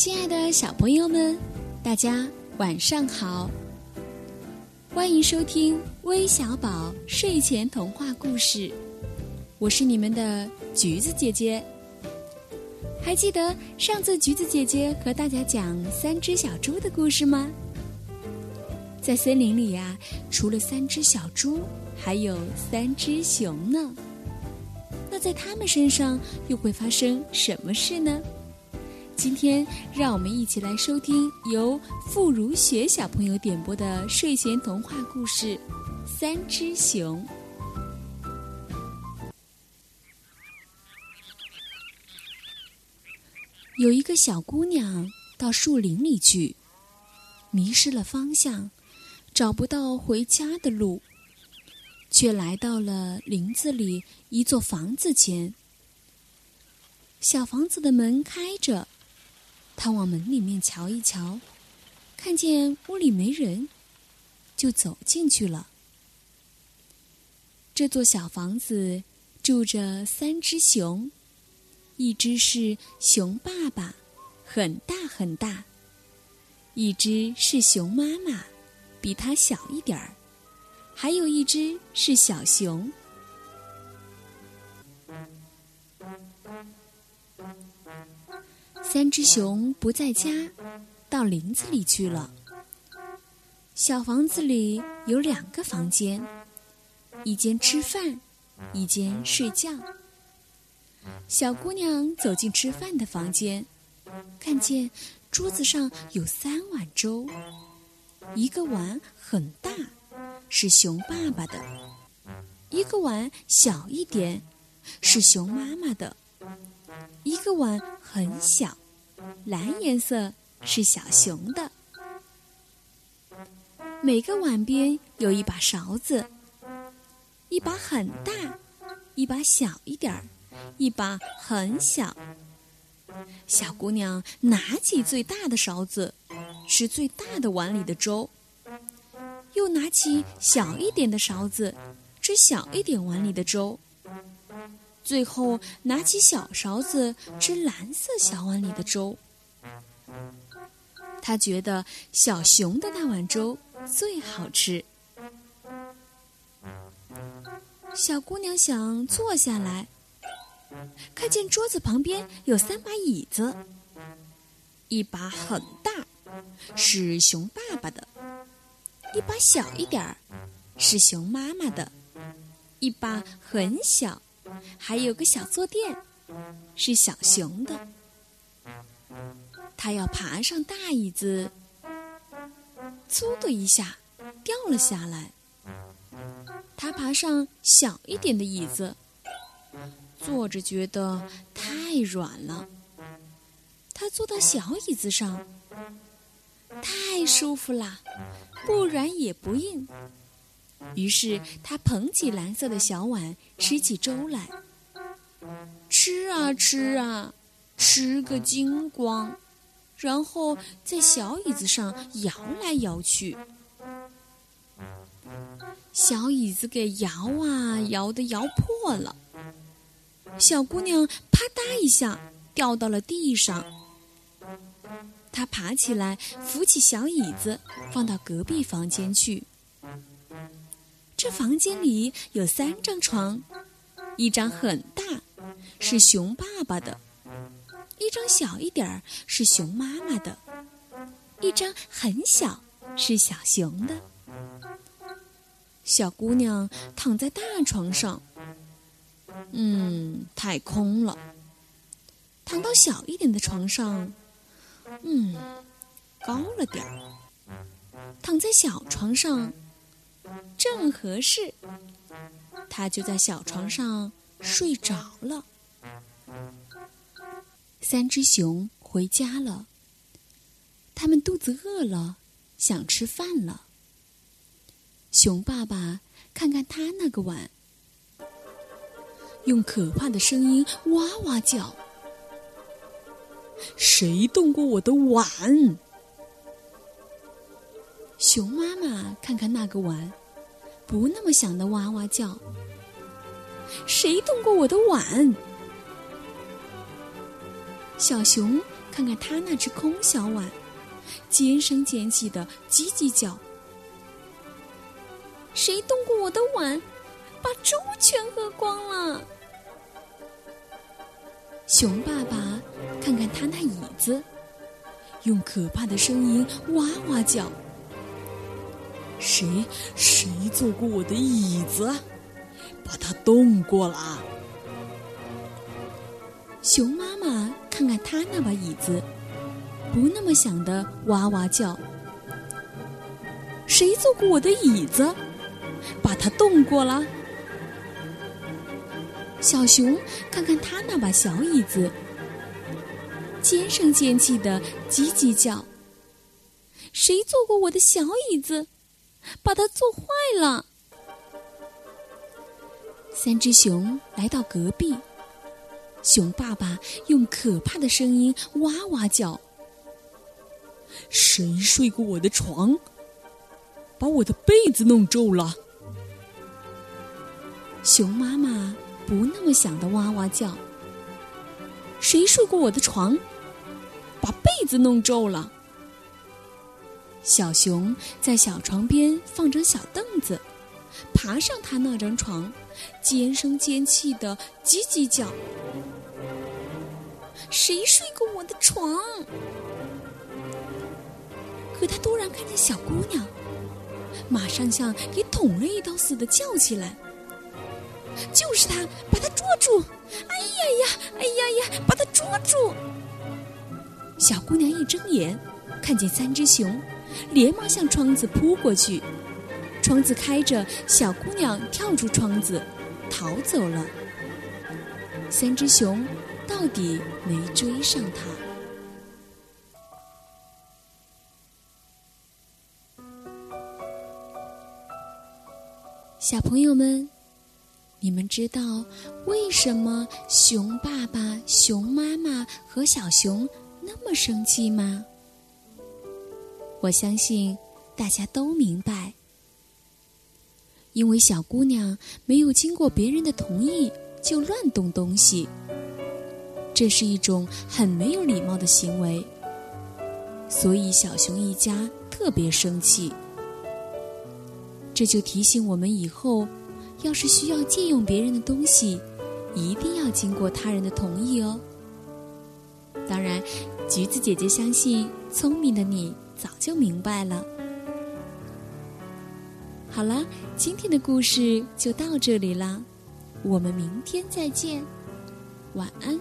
亲爱的小朋友们，大家晚上好！欢迎收听微小宝睡前童话故事，我是你们的橘子姐姐。还记得上次橘子姐姐和大家讲三只小猪的故事吗？在森林里呀，除了三只小猪，还有三只熊呢。那在他们身上又会发生什么事呢？今天让我们一起来收听由傅如雪小朋友点播的睡前童话故事《三只熊》。有一个小姑娘到树林里去，迷失了方向，找不到回家的路，却来到了林子里一座房子前。小房子的门开着。他往门里面瞧一瞧，看见屋里没人，就走进去了。这座小房子住着三只熊，一只是熊爸爸，很大很大；一只是熊妈妈，比它小一点儿；还有一只是小熊。三只熊不在家，到林子里去了。小房子里有两个房间，一间吃饭，一间睡觉。小姑娘走进吃饭的房间，看见桌子上有三碗粥，一个碗很大，是熊爸爸的；一个碗小一点，是熊妈妈的；一个碗很小。蓝颜色是小熊的，每个碗边有一把勺子，一把很大，一把小一点儿，一把很小。小姑娘拿起最大的勺子，吃最大的碗里的粥，又拿起小一点的勺子，吃小一点碗里的粥。最后拿起小勺子吃蓝色小碗里的粥。他觉得小熊的那碗粥最好吃。小姑娘想坐下来，看见桌子旁边有三把椅子，一把很大，是熊爸爸的；一把小一点儿，是熊妈妈的；一把很小。还有个小坐垫，是小熊的。他要爬上大椅子，嗖的一下掉了下来。他爬上小一点的椅子，坐着觉得太软了。他坐到小椅子上，太舒服啦，不软也不硬。于是他捧起蓝色的小碗，吃起粥来。吃啊吃啊，吃个精光，然后在小椅子上摇来摇去。小椅子给摇啊摇的摇破了，小姑娘啪嗒一下掉到了地上。她爬起来，扶起小椅子，放到隔壁房间去。这房间里有三张床，一张很大，是熊爸爸的；一张小一点儿，是熊妈妈的；一张很小，是小熊的。小姑娘躺在大床上，嗯，太空了。躺到小一点的床上，嗯，高了点儿。躺在小床上。正合适，他就在小床上睡着了。三只熊回家了，他们肚子饿了，想吃饭了。熊爸爸看看他那个碗，用可怕的声音哇哇叫：“谁动过我的碗？”熊妈妈看看那个碗。不那么响的哇哇叫，谁动过我的碗？小熊看看他那只空小碗，尖声尖气的叽叽叫：“谁动过我的碗，把粥全喝光了？”熊爸爸看看他那椅子，用可怕的声音哇哇叫：“谁谁坐过我的椅子，把它动过了？”熊妈妈看看他那把椅子，不那么响的哇哇叫：“谁坐过我的椅子？把它动过了？”小熊看看他那把小椅子，尖声尖气的叽叽叫：“谁坐过我的小椅子？把它做坏了？”三只熊来到隔壁。熊爸爸用可怕的声音哇哇叫：“谁睡过我的床？把我的被子弄皱了？”熊妈妈不那么响的哇哇叫：“谁睡过我的床？把被子弄皱了？”小熊在小床边放张小凳子，爬上他那张床，尖声尖气的叽叽叫。谁睡过我的床？可他突然看见小姑娘，马上像给捅了一刀似的叫起来：“就是他，把他捉住！哎呀呀，哎呀呀，把他捉住！”小姑娘一睁眼，看见三只熊，连忙向窗子扑过去。窗子开着，小姑娘跳出窗子，逃走了。三只熊。到底没追上他。小朋友们，你们知道为什么熊爸爸、熊妈妈和小熊那么生气吗？我相信大家都明白，因为小姑娘没有经过别人的同意就乱动东西。这是一种很没有礼貌的行为，所以小熊一家特别生气。这就提醒我们以后，要是需要借用别人的东西，一定要经过他人的同意哦。当然，橘子姐姐相信聪明的你早就明白了。好了，今天的故事就到这里了，我们明天再见，晚安。